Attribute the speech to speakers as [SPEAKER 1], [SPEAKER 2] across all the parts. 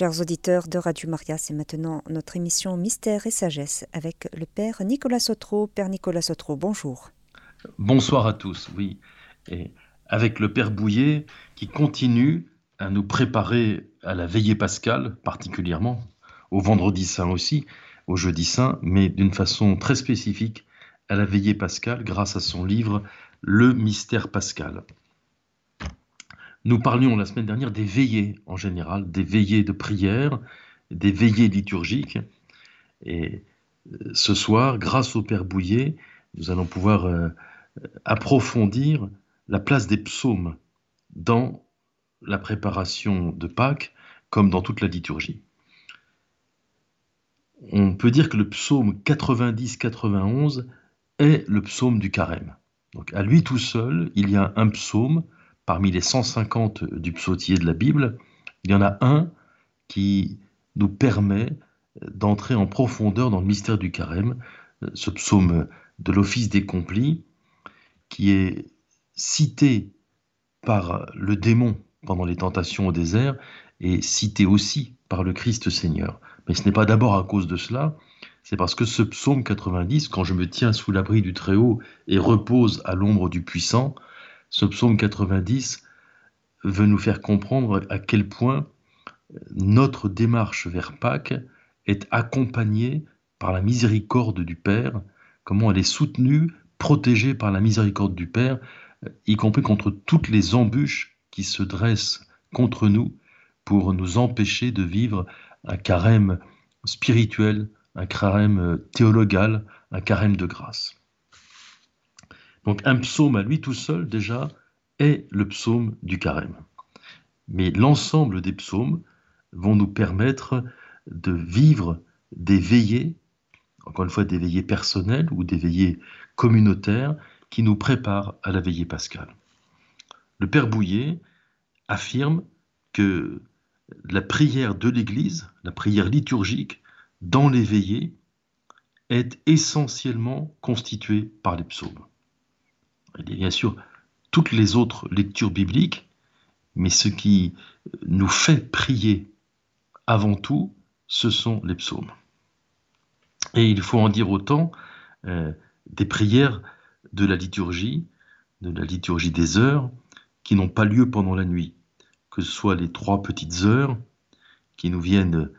[SPEAKER 1] Chers auditeurs de Radio Maria, c'est maintenant notre émission Mystère et Sagesse avec le Père Nicolas Sotro. Père Nicolas Sotro, bonjour.
[SPEAKER 2] Bonsoir à tous, oui. Et avec le Père Bouillet qui continue à nous préparer à la veillée pascale, particulièrement, au vendredi saint aussi, au jeudi saint, mais d'une façon très spécifique à la veillée pascale grâce à son livre Le mystère pascal. Nous parlions la semaine dernière des veillées en général, des veillées de prière, des veillées liturgiques. Et euh, ce soir, grâce au Père Bouillet, nous allons pouvoir euh, approfondir la place des psaumes dans la préparation de Pâques, comme dans toute la liturgie. On peut dire que le psaume 90-91 est le psaume du carême. Donc à lui tout seul, il y a un psaume parmi les 150 du psautier de la Bible, il y en a un qui nous permet d'entrer en profondeur dans le mystère du carême, ce psaume de l'office des complis, qui est cité par le démon pendant les tentations au désert et cité aussi par le Christ Seigneur. Mais ce n'est pas d'abord à cause de cela, c'est parce que ce psaume 90, quand je me tiens sous l'abri du Très-Haut et repose à l'ombre du Puissant, ce psaume 90 veut nous faire comprendre à quel point notre démarche vers Pâques est accompagnée par la miséricorde du Père, comment elle est soutenue, protégée par la miséricorde du Père, y compris contre toutes les embûches qui se dressent contre nous pour nous empêcher de vivre un carême spirituel, un carême théologal, un carême de grâce. Donc un psaume à lui tout seul déjà est le psaume du carême. Mais l'ensemble des psaumes vont nous permettre de vivre des veillées, encore une fois des veillées personnelles ou des veillées communautaires qui nous préparent à la veillée pascale. Le Père Bouillet affirme que la prière de l'Église, la prière liturgique dans les veillées, est essentiellement constituée par les psaumes. Il y a bien sûr toutes les autres lectures bibliques, mais ce qui nous fait prier avant tout, ce sont les psaumes. Et il faut en dire autant euh, des prières de la liturgie, de la liturgie des heures, qui n'ont pas lieu pendant la nuit, que ce soit les trois petites heures qui nous viennent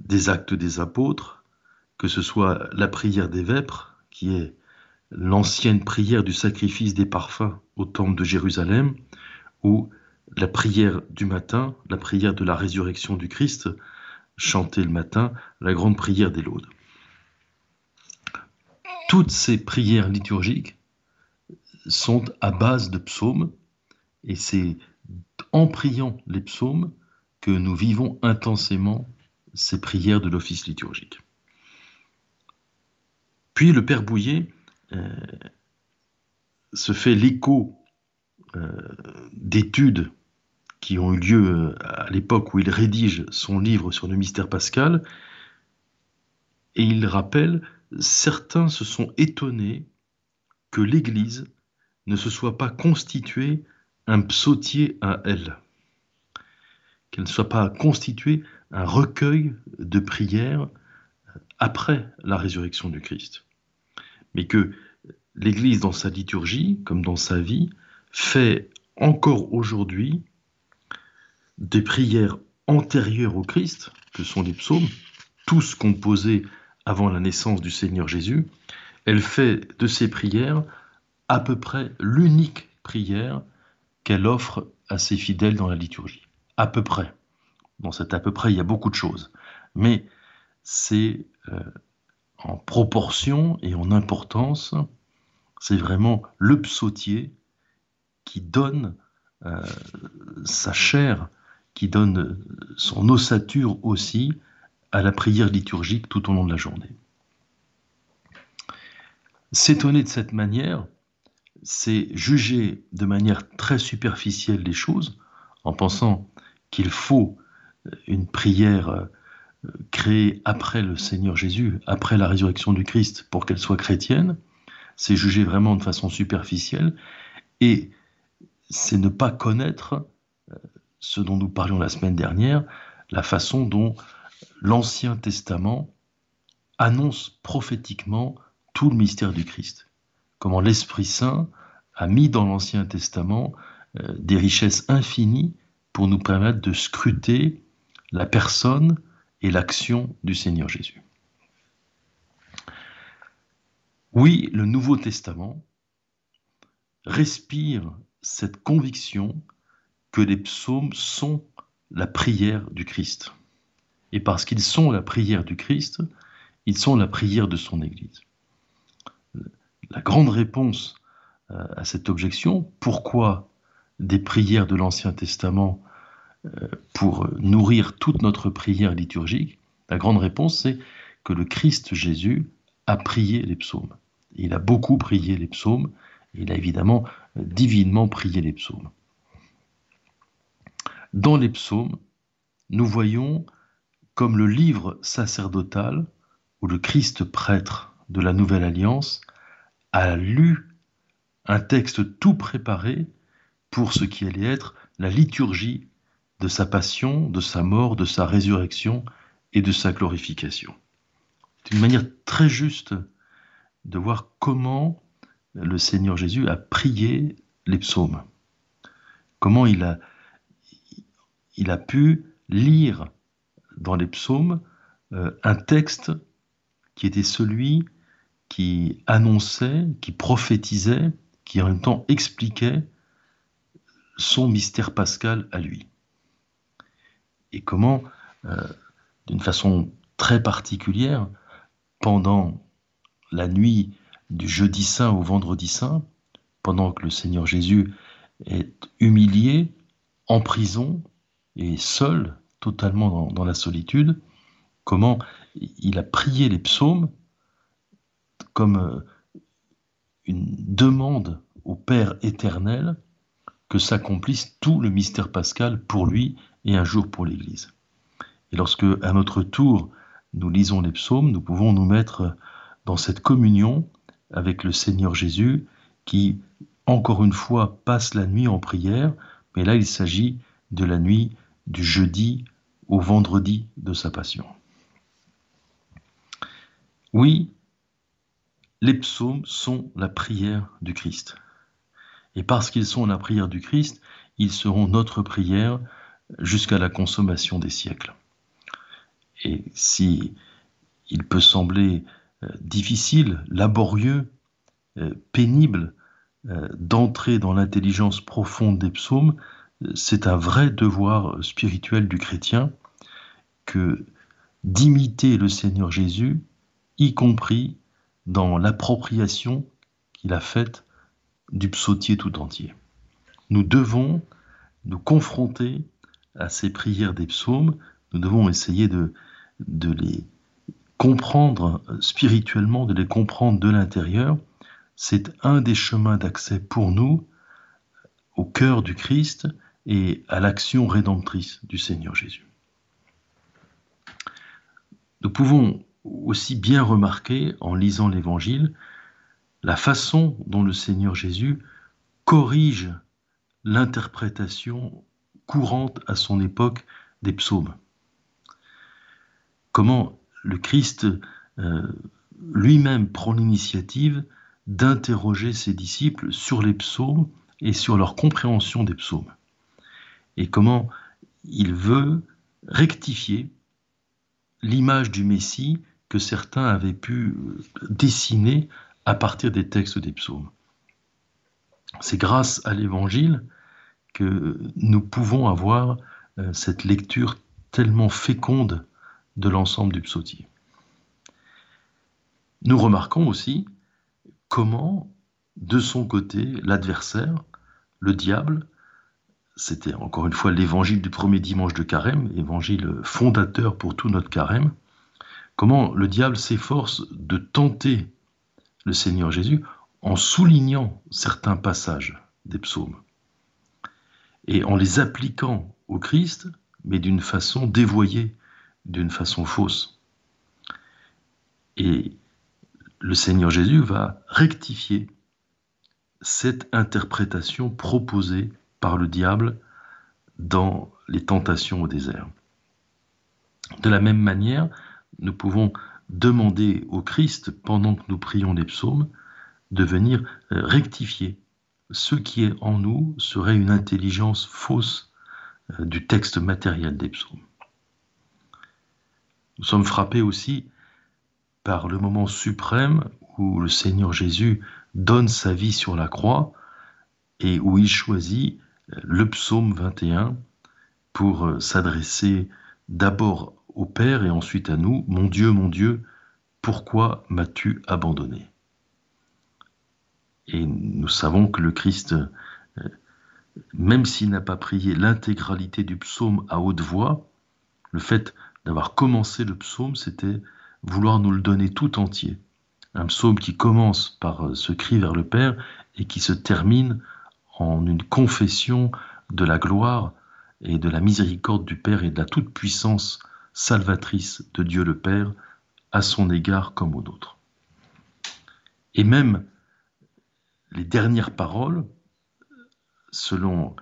[SPEAKER 2] des actes des apôtres, que ce soit la prière des vêpres, qui est l'ancienne prière du sacrifice des parfums au temple de Jérusalem, ou la prière du matin, la prière de la résurrection du Christ, chantée le matin, la grande prière des laudes. Toutes ces prières liturgiques sont à base de psaumes, et c'est en priant les psaumes que nous vivons intensément ces prières de l'office liturgique. Puis le Père Bouillet se fait l'écho euh, d'études qui ont eu lieu euh, à l'époque où il rédige son livre sur le mystère pascal, et il rappelle, certains se sont étonnés que l'Église ne se soit pas constituée un psautier à elle, qu'elle ne soit pas constituée un recueil de prières après la résurrection du Christ mais que l'Église, dans sa liturgie, comme dans sa vie, fait encore aujourd'hui des prières antérieures au Christ, que sont les psaumes, tous composés avant la naissance du Seigneur Jésus. Elle fait de ces prières à peu près l'unique prière qu'elle offre à ses fidèles dans la liturgie. À peu près. Dans cet à peu près, il y a beaucoup de choses. Mais c'est euh, en proportion et en importance, c'est vraiment le psautier qui donne euh, sa chair, qui donne son ossature aussi à la prière liturgique tout au long de la journée. S'étonner de cette manière, c'est juger de manière très superficielle les choses en pensant qu'il faut une prière créée après le Seigneur Jésus, après la résurrection du Christ, pour qu'elle soit chrétienne, c'est juger vraiment de façon superficielle, et c'est ne pas connaître euh, ce dont nous parlions la semaine dernière, la façon dont l'Ancien Testament annonce prophétiquement tout le mystère du Christ. Comment l'Esprit Saint a mis dans l'Ancien Testament euh, des richesses infinies pour nous permettre de scruter la personne et l'action du Seigneur Jésus. Oui, le Nouveau Testament respire cette conviction que les psaumes sont la prière du Christ. Et parce qu'ils sont la prière du Christ, ils sont la prière de son Église. La grande réponse euh, à cette objection, pourquoi des prières de l'Ancien Testament pour nourrir toute notre prière liturgique, la grande réponse c'est que le Christ Jésus a prié les psaumes. Il a beaucoup prié les psaumes, il a évidemment divinement prié les psaumes. Dans les psaumes, nous voyons comme le livre sacerdotal où le Christ prêtre de la Nouvelle Alliance a lu un texte tout préparé pour ce qui allait être la liturgie de sa passion, de sa mort, de sa résurrection et de sa glorification. C'est une manière très juste de voir comment le Seigneur Jésus a prié les psaumes, comment il a, pu lire dans les psaumes euh, un texte qui était celui qui annonçait, qui prophétisait, qui en même temps expliquait son mystère pascal à lui. Et comment, euh, d'une façon très particulière, pendant la nuit du jeudi saint au vendredi saint, pendant que le Seigneur Jésus est humilié, en prison et seul, totalement dans, la solitude, comment il a prié les psaumes comme euh, une demande au Père éternel que s'accomplisse tout le mystère pascal pour lui et un jour pour l'Église. Et lorsque, à notre tour, nous lisons les psaumes, nous pouvons nous mettre dans cette communion avec le Seigneur Jésus qui, encore une fois, passe la nuit en prière, mais là il s'agit de la nuit du jeudi au vendredi de sa passion. Oui, les psaumes sont la prière du Christ. Et parce qu'ils sont la prière du Christ, ils seront notre prière jusqu'à la consommation des siècles. Et si il peut sembler euh, difficile, laborieux, euh, pénible euh, d'entrer dans l'intelligence profonde des psaumes, c'est un vrai devoir spirituel du chrétien que d'imiter le Seigneur Jésus, y compris dans l'appropriation qu'il a faite du psautier tout entier. Nous devons nous confronter à ces prières des psaumes, nous devons essayer de, de les comprendre spirituellement, de les comprendre de l'intérieur. C'est un des chemins d'accès pour nous au cœur du Christ et à l'action rédemptrice du Seigneur Jésus. Nous pouvons aussi bien remarquer, en lisant l'Évangile, la façon dont le Seigneur Jésus corrige l'interprétation courante à son époque des psaumes. Comment le Christ euh, lui-même prend l'initiative d'interroger ses disciples sur les psaumes et sur leur compréhension des psaumes? Et comment il veut rectifier l'image du Messie que certains avaient pu euh, dessiner à partir des textes des psaumes? C'est grâce à l'Évangile que nous pouvons avoir euh, cette lecture tellement féconde de l'ensemble du psautier. Nous remarquons aussi comment, de son côté, l'adversaire, le diable, c'était encore une fois l'évangile du premier dimanche de carême, évangile fondateur pour tout notre carême, comment le diable s'efforce de tenter le Seigneur Jésus en soulignant certains passages des psaumes et en les appliquant au Christ, mais d'une façon dévoyée, d'une façon fausse. Et le Seigneur Jésus va rectifier cette interprétation proposée par le diable dans les tentations au désert. De la même manière, nous pouvons demander au Christ, pendant que nous prions les psaumes, de venir rectifier ce qui est en nous serait une intelligence fausse euh, du texte matériel des psaumes. Nous sommes frappés aussi par le moment suprême où le Seigneur Jésus donne sa vie sur la croix et où il choisit euh, le psaume 21 pour s'adresser d'abord au Père et ensuite à nous, Mon Dieu, mon Dieu, pourquoi m'as-tu abandonné? Et nous savons que le Christ, euh, même s'il n'a pas prié l'intégralité du psaume à haute voix, le fait d'avoir commencé le psaume, c'était vouloir nous le donner tout entier. Un psaume qui commence par euh, ce cri vers le Père et qui se termine en une confession de la gloire et de la miséricorde du Père et de la toute-puissance salvatrice de Dieu le Père à son égard comme aux nôtres. Et même les dernières paroles, selon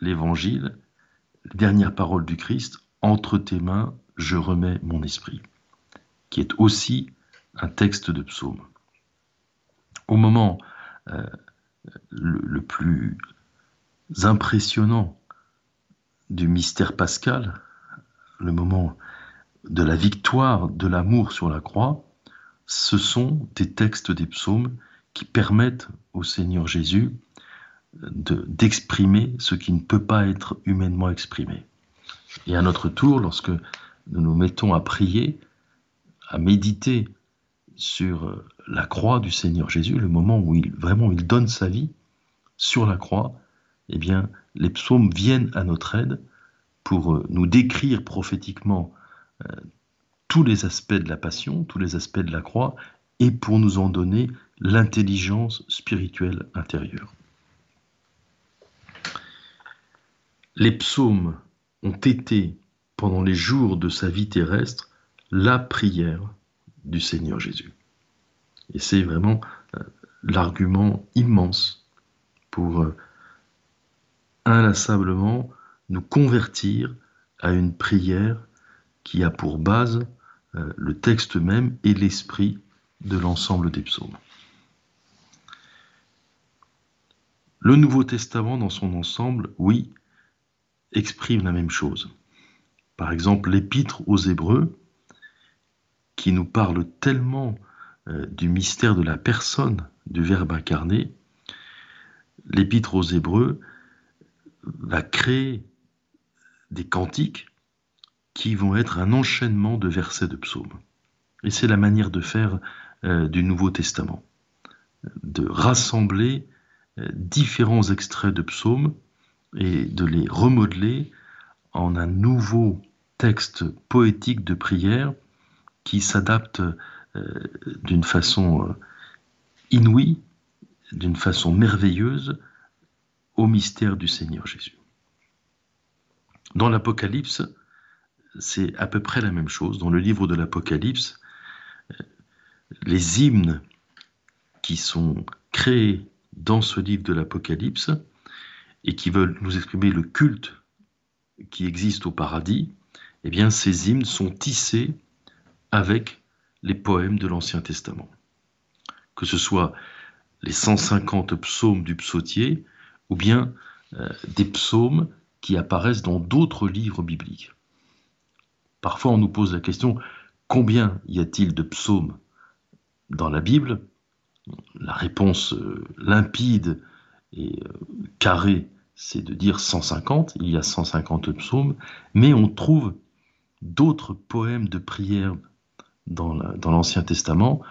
[SPEAKER 2] l'Évangile, les dernières paroles du Christ, entre tes mains, je remets mon esprit, qui est aussi un texte de psaume. Au moment euh, le, le, plus impressionnant du mystère pascal, le moment de la victoire de l'amour sur la croix, ce sont des textes des psaumes qui permettent au Seigneur Jésus d'exprimer ce qui ne peut pas être humainement exprimé. Et à notre tour, lorsque nous nous mettons à prier, à méditer sur la croix du Seigneur Jésus, le moment où il vraiment il donne sa vie sur la croix, eh bien, les psaumes viennent à notre aide pour euh, nous décrire prophétiquement euh, tous les aspects de la passion, tous les aspects de la croix, et pour nous en donner l'intelligence spirituelle intérieure. Les psaumes ont été, pendant les jours de sa vie terrestre, la prière du Seigneur Jésus. Et c'est vraiment euh, l'argument immense pour inlassablement nous convertir à une prière qui a pour base euh, le texte même et l'esprit de l'ensemble des psaumes. Le Nouveau Testament dans son ensemble, oui, exprime la même chose. Par exemple, l'épître aux Hébreux, qui nous parle tellement euh, du mystère de la personne du Verbe incarné, l'épître aux Hébreux va créer des cantiques qui vont être un enchaînement de versets de psaumes. Et c'est la manière de faire euh, du Nouveau Testament, de rassembler différents extraits de psaumes et de les remodeler en un nouveau texte poétique de prière qui s'adapte euh, d'une façon inouïe, d'une façon merveilleuse au mystère du Seigneur Jésus. Dans l'Apocalypse, c'est à peu près la même chose. Dans le livre de l'Apocalypse, euh, les hymnes qui sont créés dans ce livre de l'Apocalypse et qui veulent nous exprimer le culte qui existe au paradis, eh bien ces hymnes sont tissés avec les poèmes de l'Ancien Testament. Que ce soit les 150 psaumes du psautier ou bien euh, des psaumes qui apparaissent dans d'autres livres bibliques. Parfois, on nous pose la question combien y a-t-il de psaumes dans la Bible? La réponse euh, limpide et euh, carrée, c'est de dire 150. Il y a 150 psaumes, mais on trouve d'autres poèmes de prière dans l'Ancien Testament,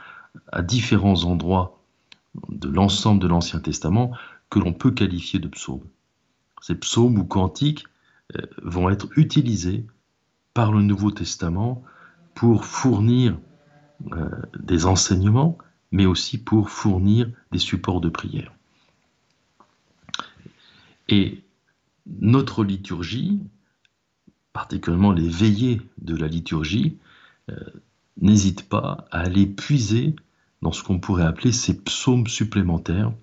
[SPEAKER 2] à différents endroits de l'ensemble de l'Ancien Testament, que l'on peut qualifier de psaumes ces psaumes ou cantiques euh, vont être utilisés par le Nouveau Testament pour fournir des enseignements, mais aussi pour fournir des supports de prière. Et notre liturgie, particulièrement les veillées de la liturgie, euh, n'hésite pas à aller puiser dans ce qu'on pourrait appeler ces psaumes supplémentaires,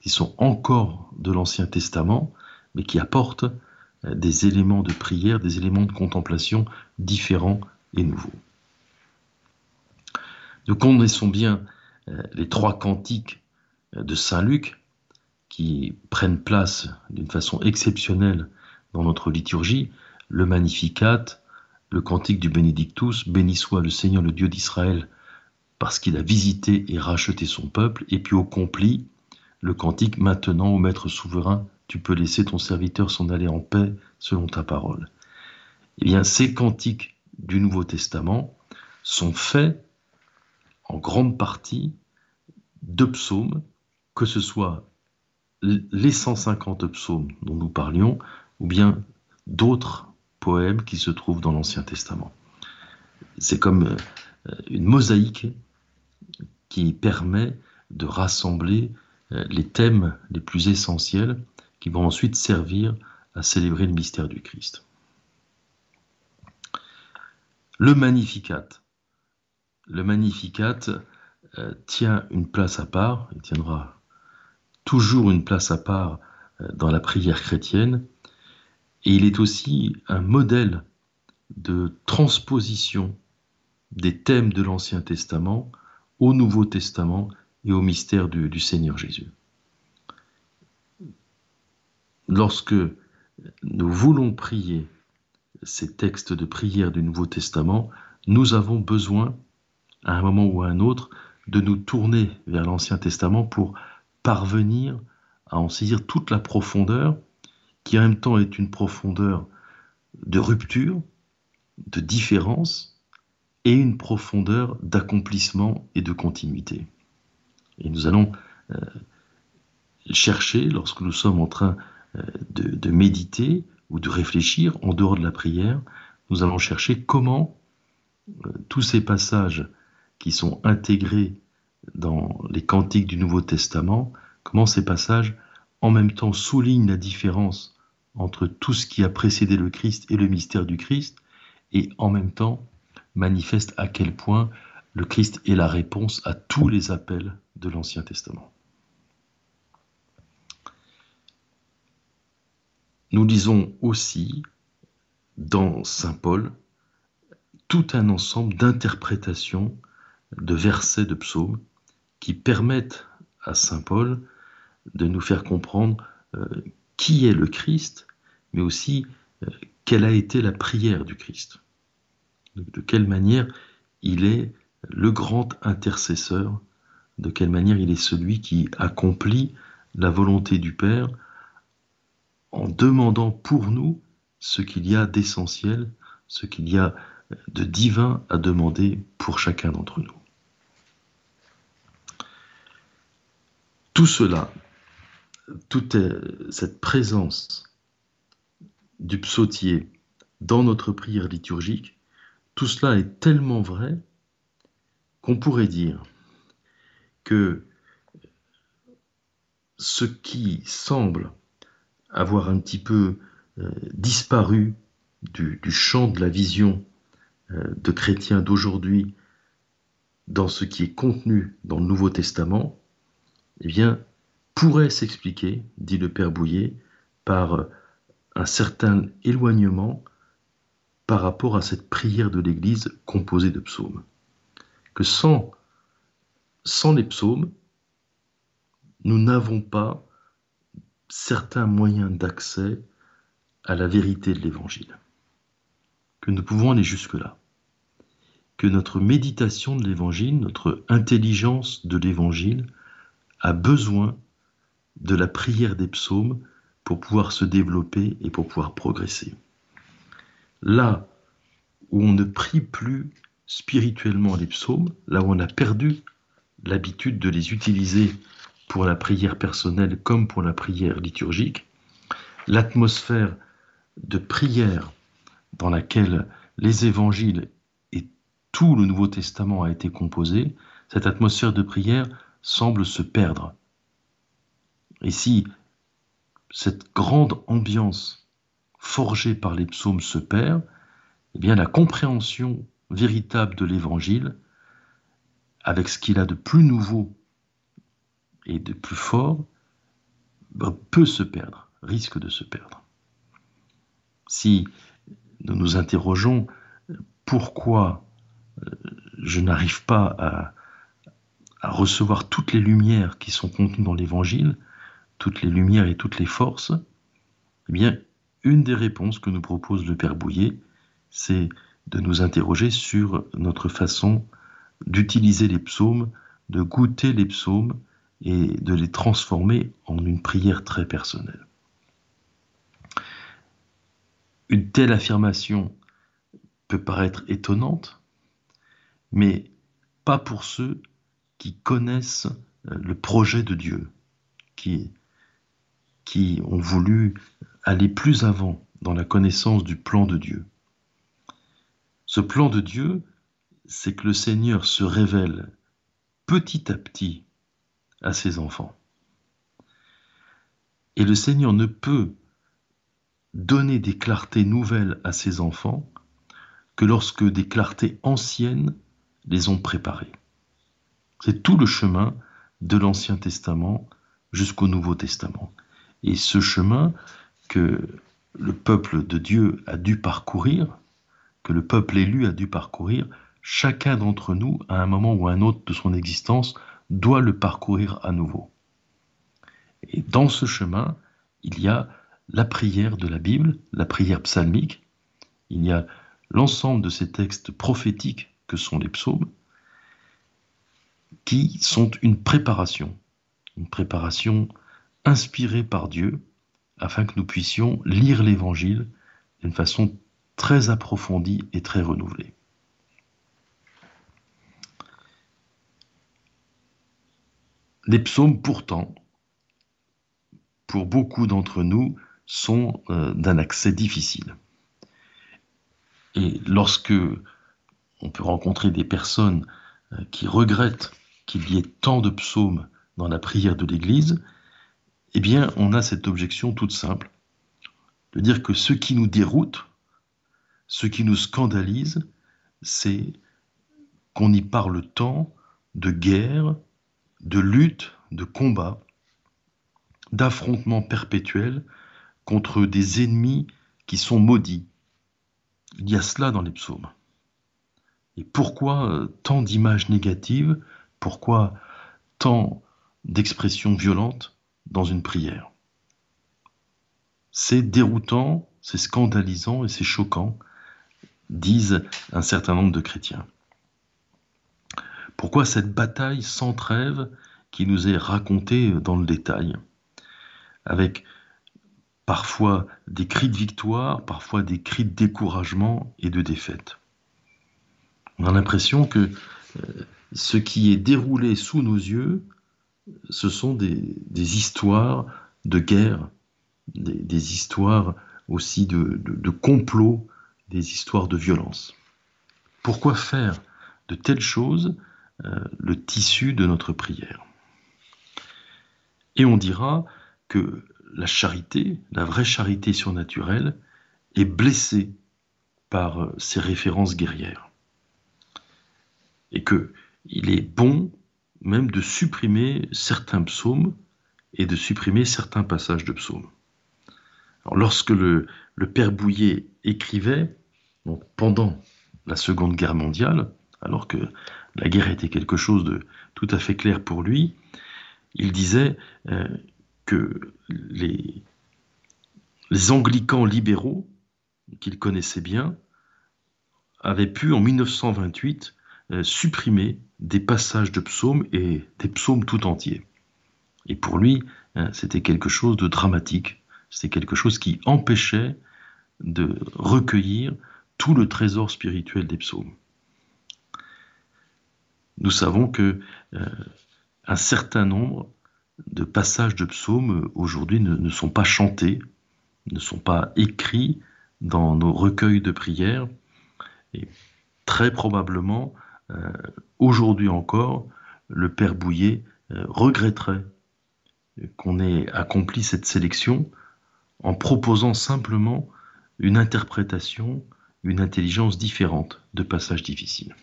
[SPEAKER 2] qui sont encore de l'Ancien Testament, mais qui apporte euh, des éléments de prière, des éléments de contemplation différents et nouveaux. Nous connaissons bien les trois cantiques euh, de Saint Luc qui prennent place d'une façon exceptionnelle dans notre liturgie, le Magnificat, le cantique du Benedictus, béni soit le Seigneur le Dieu d'Israël parce qu'il a visité et racheté son peuple, et puis au compli, le cantique maintenant au Maître souverain, tu peux laisser ton serviteur s'en aller en paix selon ta parole. Eh bien, ces cantiques du Nouveau Testament sont faits en grande partie de psaumes, que ce soit les 150 psaumes dont nous parlions, ou bien d'autres poèmes qui se trouvent dans l'Ancien Testament. C'est comme euh, une mosaïque qui permet de rassembler euh, les thèmes les plus essentiels qui vont ensuite servir à célébrer le mystère du Christ. Le Magnificat. Le Magnificat tient une place à part, il tiendra toujours une place à part euh, dans la prière chrétienne, et il est aussi un modèle de transposition des thèmes de l'Ancien Testament au Nouveau Testament et au mystère du, Seigneur Jésus. Lorsque nous voulons prier ces textes de prière du Nouveau Testament, nous avons besoin, à un moment ou à un autre, de nous tourner vers l'Ancien Testament pour parvenir à en saisir toute la profondeur, qui en même temps est une profondeur de rupture, de différence, et une profondeur d'accomplissement et de continuité. Et nous allons euh, chercher, lorsque nous sommes en train euh, de, méditer ou de réfléchir en dehors de la prière, nous allons chercher comment euh, tous ces passages qui sont intégrés dans les cantiques du Nouveau Testament, comment ces passages en même temps soulignent la différence entre tout ce qui a précédé le Christ et le mystère du Christ, et en même temps manifestent à quel point le Christ est la réponse à tous les appels de l'Ancien Testament. Nous lisons aussi dans Saint Paul tout un ensemble d'interprétations de versets de psaumes qui permettent à Saint Paul de nous faire comprendre euh, qui est le Christ, mais aussi euh, quelle a été la prière du Christ. De quelle manière il est le grand intercesseur, de quelle manière il est celui qui accomplit la volonté du Père en demandant pour nous ce qu'il y a d'essentiel, ce qu'il y a de divin à demander pour chacun d'entre nous. Tout cela, toute cette présence du psautier dans notre prière liturgique, tout cela est tellement vrai qu'on pourrait dire que ce qui semble avoir un petit peu euh, disparu du, champ de la vision euh, de chrétiens d'aujourd'hui dans ce qui est contenu dans le Nouveau Testament, eh bien, pourrait s'expliquer, dit le Père Bouillet, par un certain éloignement par rapport à cette prière de l'Église composée de psaumes. Que sans, sans les psaumes, nous n'avons pas certains moyens d'accès à la vérité de l'Évangile. Que nous pouvons aller jusque-là. Que notre méditation de l'Évangile, notre intelligence de l'Évangile a besoin de la prière des psaumes pour pouvoir se développer et pour pouvoir progresser. Là où on ne prie plus spirituellement les psaumes, là où on a perdu l'habitude de les utiliser pour la prière personnelle comme pour la prière liturgique, l'atmosphère de prière dans laquelle les évangiles et tout le Nouveau Testament a été composé, cette atmosphère de prière semble se perdre. Et si cette grande ambiance forgée par les psaumes se perd, eh bien la compréhension véritable de l'Évangile, avec ce qu'il a de plus nouveau et de plus fort, ben, peut se perdre, risque de se perdre. Si nous nous interrogeons pourquoi euh, je n'arrive pas à, à, recevoir toutes les lumières qui sont contenues dans l'Évangile, toutes les lumières et toutes les forces, eh bien, une des réponses que nous propose le Père Bouillet, c'est de nous interroger sur notre façon d'utiliser les psaumes, de goûter les psaumes et de les transformer en une prière très personnelle. Une telle affirmation peut paraître étonnante, mais pas pour ceux qui connaissent euh, le projet de Dieu, qui, qui ont voulu aller plus avant dans la connaissance du plan de Dieu. Ce plan de Dieu, c'est que le Seigneur se révèle petit à petit à ses enfants. Et le Seigneur ne peut donner des clartés nouvelles à ses enfants que lorsque des clartés anciennes les ont préparées. C'est tout le chemin de l'Ancien Testament jusqu'au Nouveau Testament. Et ce chemin que le peuple de Dieu a dû parcourir, que le peuple élu a dû parcourir, chacun d'entre nous, à un moment ou à un autre de son existence, doit le parcourir à nouveau. Et dans ce chemin, il y a la prière de la Bible, la prière psalmique, il y a l'ensemble de ces textes prophétiques que sont les psaumes, qui sont une préparation, une préparation inspirée par Dieu, afin que nous puissions lire l'Évangile d'une façon très approfondie et très renouvelée. Les psaumes, pourtant, pour beaucoup d'entre nous, sont euh, d'un accès difficile. Et lorsque on peut rencontrer des personnes euh, qui regrettent qu'il y ait tant de psaumes dans la prière de l'Église, eh bien, on a cette objection toute simple, de dire que ce qui nous déroute, ce qui nous scandalise, c'est qu'on y parle tant de guerre, de lutte, de combat, d'affrontements perpétuels contre des ennemis qui sont maudits. Il y a cela dans les psaumes. Et pourquoi tant d'images négatives Pourquoi tant d'expressions violentes dans une prière C'est déroutant, c'est scandalisant et c'est choquant, disent un certain nombre de chrétiens. Pourquoi cette bataille sans trêve qui nous est racontée dans le détail, avec parfois des cris de victoire, parfois des cris de découragement et de défaite? On a l'impression que euh, ce qui est déroulé sous nos yeux, ce sont des, histoires de guerre, des, histoires aussi de, complot, des histoires de violence. Pourquoi faire de telles choses euh, le tissu de notre prière? Et on dira que la charité, la vraie charité surnaturelle, est blessée par euh, ces références guerrières. Et que il est bon même de supprimer certains psaumes et de supprimer certains passages de psaumes. Lorsque le, père Bouillet écrivait, pendant la Seconde Guerre mondiale, alors que la guerre était quelque chose de tout à fait clair pour lui, il disait euh, que les, anglicans libéraux, qu'il connaissait bien, avaient pu en 1928 euh, supprimer des passages de psaumes et des psaumes tout entiers. Et pour lui, hein, c'était quelque chose de dramatique, c'était quelque chose qui empêchait de recueillir tout le trésor spirituel des psaumes nous savons que euh, un certain nombre de passages de psaumes aujourd'hui ne, sont pas chantés, ne sont pas écrits dans nos recueils de prières. Et très probablement, euh, aujourd'hui encore, le Père Bouillet euh, regretterait qu'on ait accompli cette sélection en proposant simplement une interprétation, une intelligence différente de passages difficiles.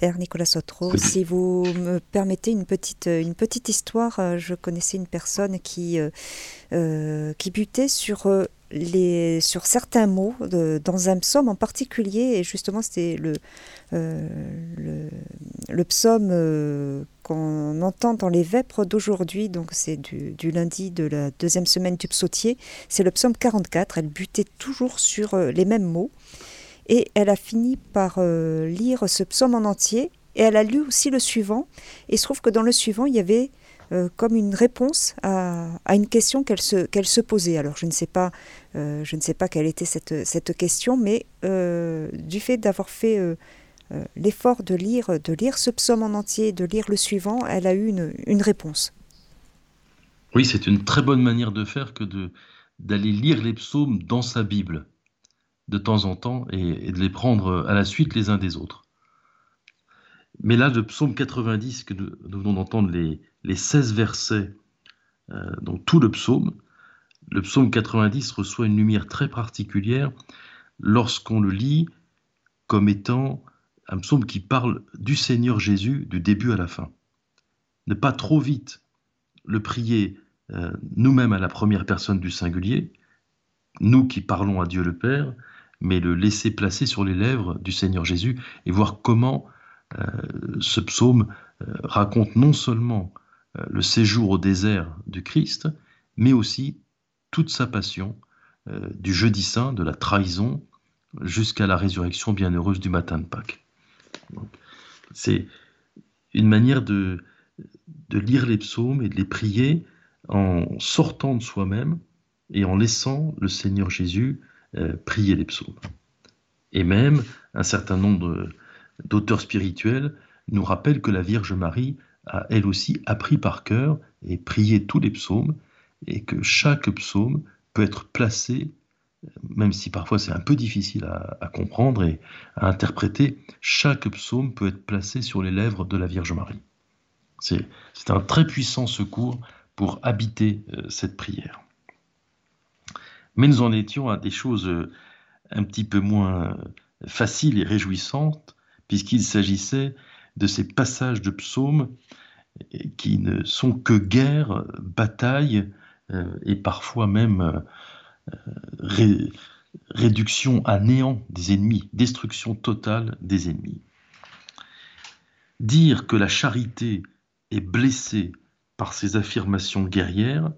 [SPEAKER 1] Père Nicolas Sotro, si vous me permettez une petite, une petite histoire, euh, je connaissais une personne qui, euh, euh, qui butait sur, les, sur certains mots dans un psaume en particulier, et justement c'était le, le, le, psaume qu'on entend dans les vêpres d'aujourd'hui, donc c'est du, du, lundi de la deuxième semaine du psautier, c'est le psaume 44, elle butait toujours sur les mêmes mots. Et elle a fini par euh, lire ce psaume en entier. Et elle a lu aussi le suivant. Et il se trouve que dans le suivant, il y avait euh, comme une réponse à, une question qu'elle se, qu'elle se posait. Alors je ne sais pas, euh, je ne sais pas quelle était cette, cette question, mais du fait d'avoir fait l'effort de lire, de lire ce psaume en entier, de lire le suivant, elle a eu une, une réponse.
[SPEAKER 2] Oui, c'est une très bonne manière de faire que de, d'aller lire les psaumes dans sa Bible de temps en temps et, de les prendre à la suite les uns des autres. Mais là, le psaume 90, que nous, venons d'entendre les, les 16 versets, euh, donc tout le psaume, le psaume 90 reçoit une lumière très particulière lorsqu'on le lit comme étant un psaume qui parle du Seigneur Jésus du début à la fin. Ne pas trop vite le prier euh, nous-mêmes à la première personne du singulier, nous qui parlons à Dieu le Père, mais le laisser placer sur les lèvres du Seigneur Jésus et voir comment euh, ce psaume euh, raconte non seulement euh, le séjour au désert du Christ, mais aussi toute sa passion, du jeudi saint, de la trahison, jusqu'à la résurrection bienheureuse du matin de Pâques. C'est une manière de, de lire les psaumes et de les prier en sortant de soi-même et en laissant le Seigneur Jésus euh, prier les psaumes. Et même un certain nombre d'auteurs spirituels nous rappellent que la Vierge Marie a elle aussi appris par cœur et prié tous les psaumes, et que chaque psaume peut être placé, même si parfois c'est un peu difficile à, comprendre et à interpréter, chaque psaume peut être placé sur les lèvres de la Vierge Marie. C'est un très puissant secours pour habiter euh, cette prière. Mais nous en étions à des choses euh, un petit peu moins faciles et réjouissantes, puisqu'il s'agissait de ces passages de psaumes euh, qui ne sont que guerre, bataille euh, et parfois même réduction à néant des ennemis, destruction totale des ennemis. Dire que la charité est blessée par ces affirmations guerrières,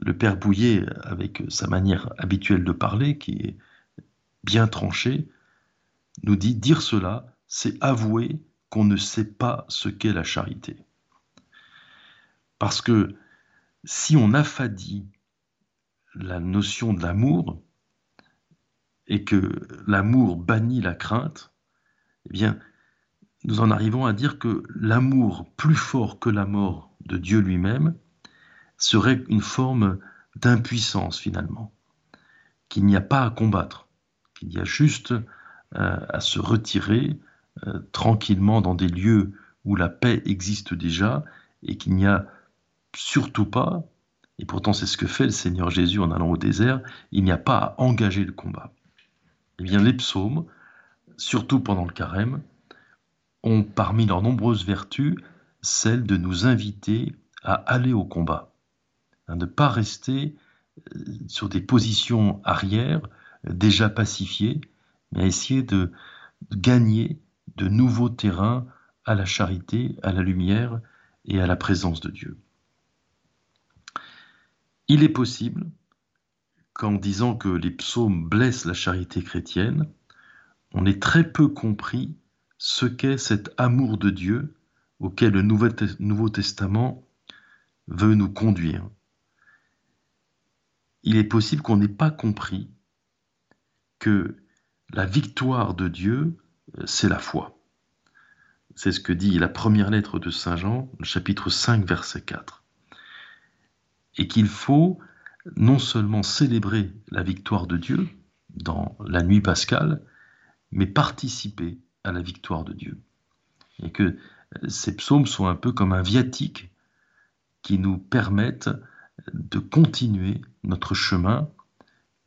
[SPEAKER 2] le père Bouillet, avec sa manière habituelle de parler, qui est bien tranchée, nous dit dire cela, c'est avouer qu'on ne sait pas ce qu'est la charité. Parce que si on affadit la notion de l'amour et que l'amour bannit la crainte, eh bien, nous en arrivons à dire que l'amour plus fort que la mort de Dieu lui-même serait une forme d'impuissance finalement, qu'il n'y a pas à combattre, qu'il y a juste euh, à se retirer euh, tranquillement dans des lieux où la paix existe déjà et qu'il n'y a surtout pas, et pourtant c'est ce que fait le Seigneur Jésus en allant au désert, il n'y a pas à engager le combat. Eh bien les psaumes, surtout pendant le carême, ont parmi leurs nombreuses vertus celle de nous inviter à aller au combat, Hein, ne pas rester euh, sur des positions arrière euh, déjà pacifiées, mais essayer de gagner de nouveaux terrains à la charité, à la lumière et à la présence de Dieu. Il est possible qu'en disant que les psaumes blessent la charité chrétienne, on ait très peu compris ce qu'est cet amour de Dieu auquel le Nouveau Testament veut nous conduire il est possible qu'on n'ait pas compris que la victoire de Dieu, euh, c'est la foi. C'est ce que dit la première lettre de Saint Jean, chapitre 5, verset 4. Et qu'il faut non seulement célébrer la victoire de Dieu dans la nuit pascale, mais participer à la victoire de Dieu. Et que euh, ces psaumes sont un peu comme un viatique qui nous permettent de continuer notre chemin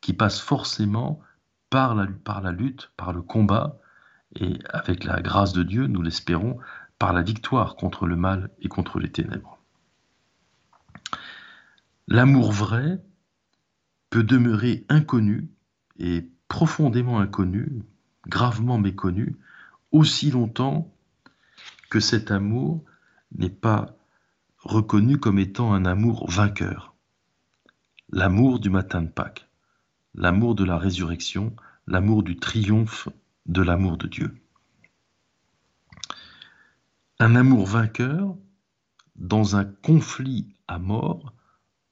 [SPEAKER 2] qui passe forcément par la, lutte, par le combat, et avec la grâce de Dieu, nous l'espérons, par la victoire contre le mal et contre les ténèbres. L'amour vrai peut demeurer inconnu et profondément inconnu, gravement méconnu, aussi longtemps que cet amour n'est pas reconnu comme étant un amour vainqueur. L'amour du matin de Pâques, l'amour de la résurrection, l'amour du triomphe de l'amour de Dieu. Un amour vainqueur dans un conflit à mort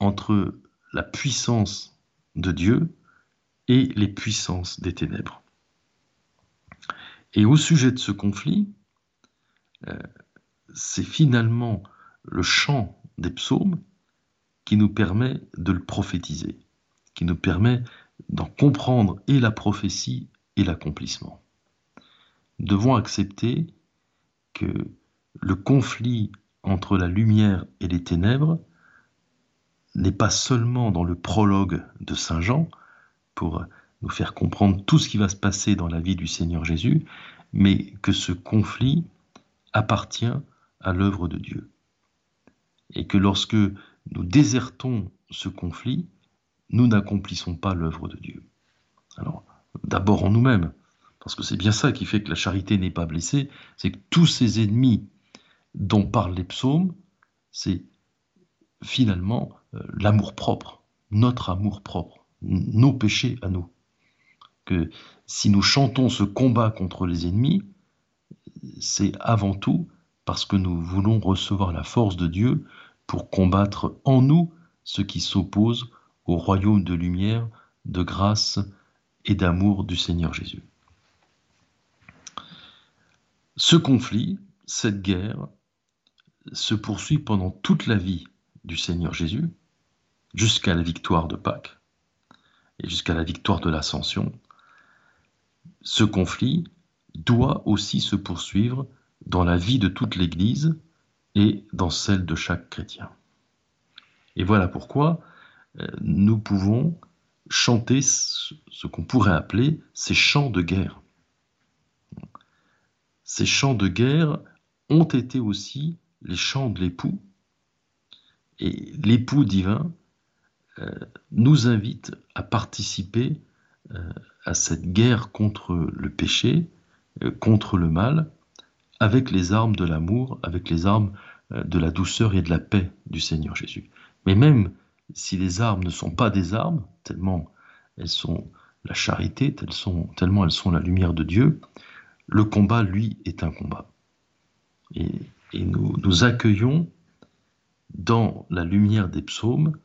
[SPEAKER 2] entre la puissance de Dieu et les puissances des ténèbres. Et au sujet de ce conflit, euh, c'est finalement le chant des psaumes qui nous permet de le prophétiser, qui nous permet d'en comprendre et la prophétie et l'accomplissement. Nous devons accepter que le conflit entre la lumière et les ténèbres n'est pas seulement dans le prologue de Saint Jean, pour nous faire comprendre tout ce qui va se passer dans la vie du Seigneur Jésus, mais que ce conflit appartient à l'œuvre de Dieu. Et que lorsque nous désertons ce conflit, nous n'accomplissons pas l'œuvre de Dieu. Alors, d'abord en nous-mêmes, parce que c'est bien ça qui fait que la charité n'est pas blessée, c'est que tous ces ennemis dont parlent les psaumes, c'est finalement euh, l'amour propre, notre amour propre, nos péchés à nous. Que si nous chantons ce combat contre les ennemis, c'est avant tout parce que nous voulons recevoir la force de Dieu pour combattre en nous ce qui s'oppose au royaume de lumière, de grâce et d'amour du Seigneur Jésus. Ce conflit, cette guerre, se poursuit pendant toute la vie du Seigneur Jésus, jusqu'à la victoire de Pâques et jusqu'à la victoire de l'Ascension. Ce conflit doit aussi se poursuivre dans la vie de toute l'Église et dans celle de chaque chrétien. Et voilà pourquoi euh, nous pouvons chanter ce qu'on pourrait appeler ces chants de guerre. Ces chants de guerre ont été aussi les chants de l'époux, et l'époux divin euh, nous invite à participer euh, à cette guerre contre le péché, contre le mal, avec les armes de l'amour, avec les armes de la douceur et de la paix du Seigneur Jésus. Mais même si les armes ne sont pas des armes, tellement elles sont la charité, tellement elles sont la lumière de Dieu, le combat, lui, est un combat. Et, nous, nous, accueillons dans la lumière des psaumes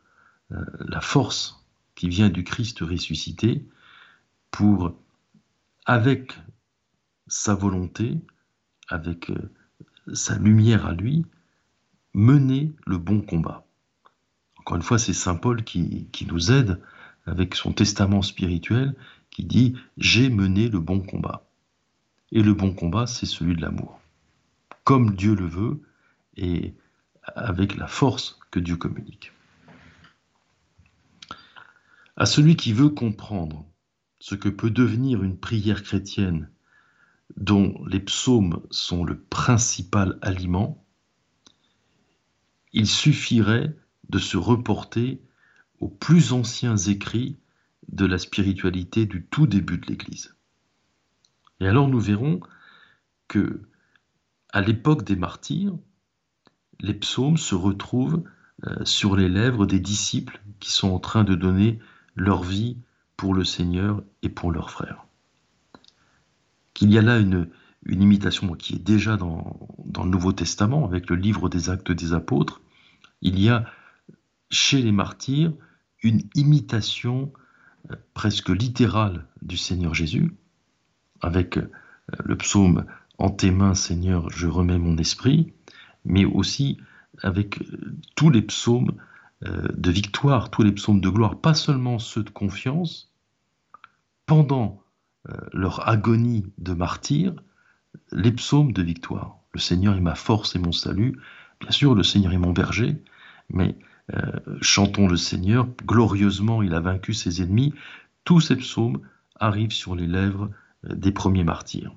[SPEAKER 2] euh, la force qui vient du Christ ressuscité pour, avec sa volonté, avec euh, sa lumière à lui, mener le bon combat. Encore une fois, c'est Saint Paul qui, nous aide avec son testament spirituel qui dit J'ai mené le bon combat. Et le bon combat, c'est celui de l'amour. Comme Dieu le veut et avec la force que Dieu communique. À celui qui veut comprendre ce que peut devenir une prière chrétienne dont les psaumes sont le principal aliment, il suffirait de se reporter aux plus anciens écrits de la spiritualité du tout début de l'Église. Et alors nous verrons que, à l'époque des martyrs, les psaumes se retrouvent euh, sur les lèvres des disciples qui sont en train de donner leur vie pour le Seigneur et pour leurs frères. Qu'il y a là une, imitation qui est déjà dans, dans le Nouveau Testament avec le livre des actes des apôtres, il y a chez les martyrs une imitation euh, presque littérale du Seigneur Jésus, avec euh, le psaume En tes mains, Seigneur, je remets mon esprit, mais aussi avec euh, tous les psaumes de victoire, tous les psaumes de gloire, pas seulement ceux de confiance, pendant leur agonie de martyr, les psaumes de victoire. Le Seigneur est ma force et mon salut. Bien sûr, le Seigneur est mon berger, mais euh, chantons le Seigneur, glorieusement il a vaincu ses ennemis. Tous ces psaumes arrivent sur les lèvres euh, des premiers martyrs.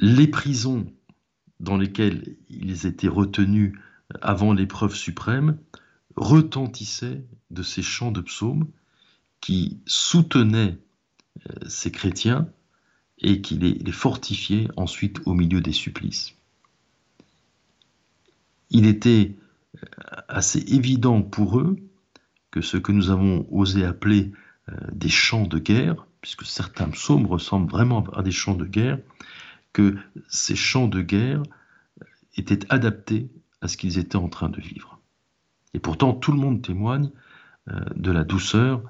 [SPEAKER 2] les prisons dans lesquelles ils étaient retenus avant l'épreuve suprême retentissaient de ces chants de psaumes qui soutenaient euh, ces chrétiens et qui les, fortifiaient ensuite au milieu des supplices. Il était euh, assez évident pour eux que ce que nous avons osé appeler euh, des chants de guerre, puisque certains psaumes ressemblent vraiment à des chants de guerre, que ces chants de guerre étaient adaptés à ce qu'ils étaient en train de vivre. Et pourtant, tout le monde témoigne euh, de la douceur,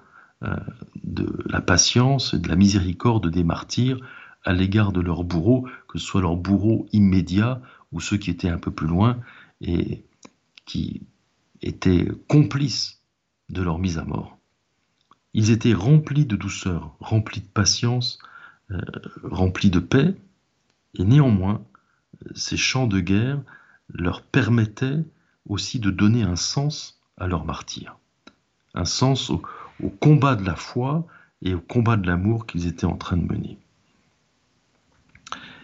[SPEAKER 2] euh, de la patience et de la miséricorde des martyrs à l'égard de leurs bourreaux, que ce soit leurs bourreaux immédiats ou ceux qui étaient un peu plus loin et qui étaient complices de leur mise à mort. Ils étaient remplis de douceur, remplis de patience, euh, remplis de paix, et néanmoins, ces chants de guerre leur permettaient aussi de donner un sens à leur martyr, un sens au, combat de la foi et au combat de l'amour qu'ils étaient en train de mener.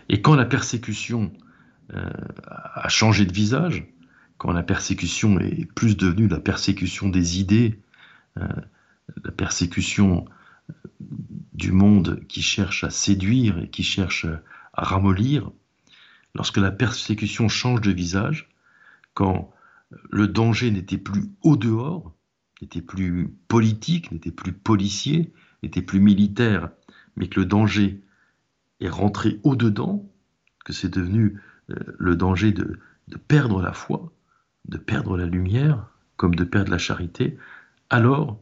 [SPEAKER 2] Et quand la persécution a changé de visage, quand la persécution est plus devenue la persécution des idées, euh, la persécution du monde qui cherche à séduire et qui cherche à ramollir, lorsque la persécution change de visage, quand le danger n'était plus au dehors, n'était plus politique, n'était plus policier, n'était plus militaire, mais que le danger est rentré au dedans, que c'est devenu euh, le danger de, de perdre la foi, de perdre la lumière, comme de perdre la charité, alors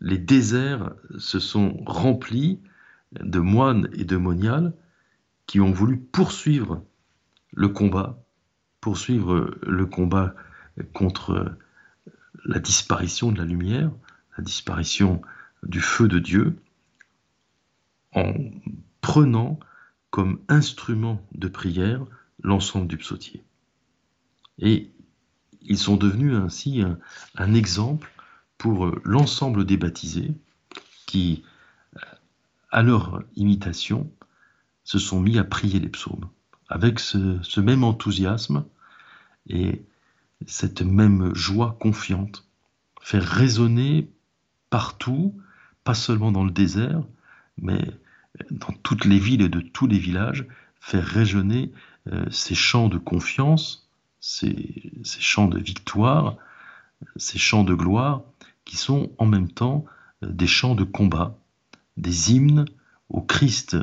[SPEAKER 2] les déserts se sont remplis de moines et de moniales qui ont voulu poursuivre le combat, poursuivre le combat contre la disparition de la lumière, la disparition du feu de Dieu, en prenant comme instrument de prière l'ensemble du psautier. Et ils sont devenus ainsi un, exemple pour l'ensemble des baptisés qui, à leur imitation, se sont mis à prier les psaumes avec ce, même enthousiasme et cette même joie confiante, faire résonner partout, pas seulement dans le désert, mais dans toutes les villes et de tous les villages, faire résonner euh, ces chants de confiance, ces, chants de victoire, ces chants de gloire, qui sont en même temps euh, des chants de combat, des hymnes au Christ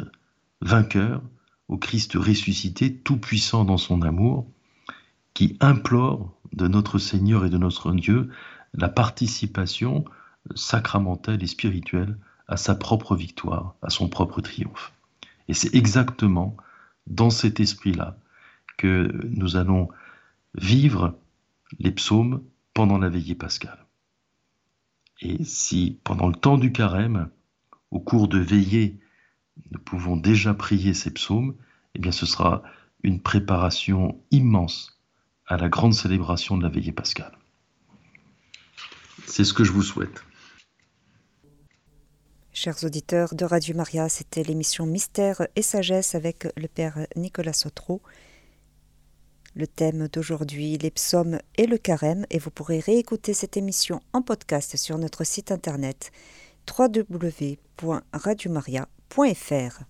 [SPEAKER 2] vainqueur, au Christ ressuscité, tout-puissant dans son amour, qui implore de notre Seigneur et de notre Dieu la participation sacramentelle et spirituelle à sa propre victoire, à son propre triomphe. Et c'est exactement dans cet esprit-là que nous allons vivre les psaumes pendant la veillée pascale. Et si pendant le temps du carême, au cours de veillée, nous pouvons déjà prier ces psaumes, eh bien ce sera une préparation immense à la grande célébration de la veillée pascale. C'est ce que je vous souhaite.
[SPEAKER 1] Chers auditeurs de Radio Maria, c'était l'émission Mystère et Sagesse avec le Père Nicolas Sotro. Le thème d'aujourd'hui, les psaumes et le carême, et vous pourrez réécouter cette émission en podcast sur notre site internet www.radiomaria.fr.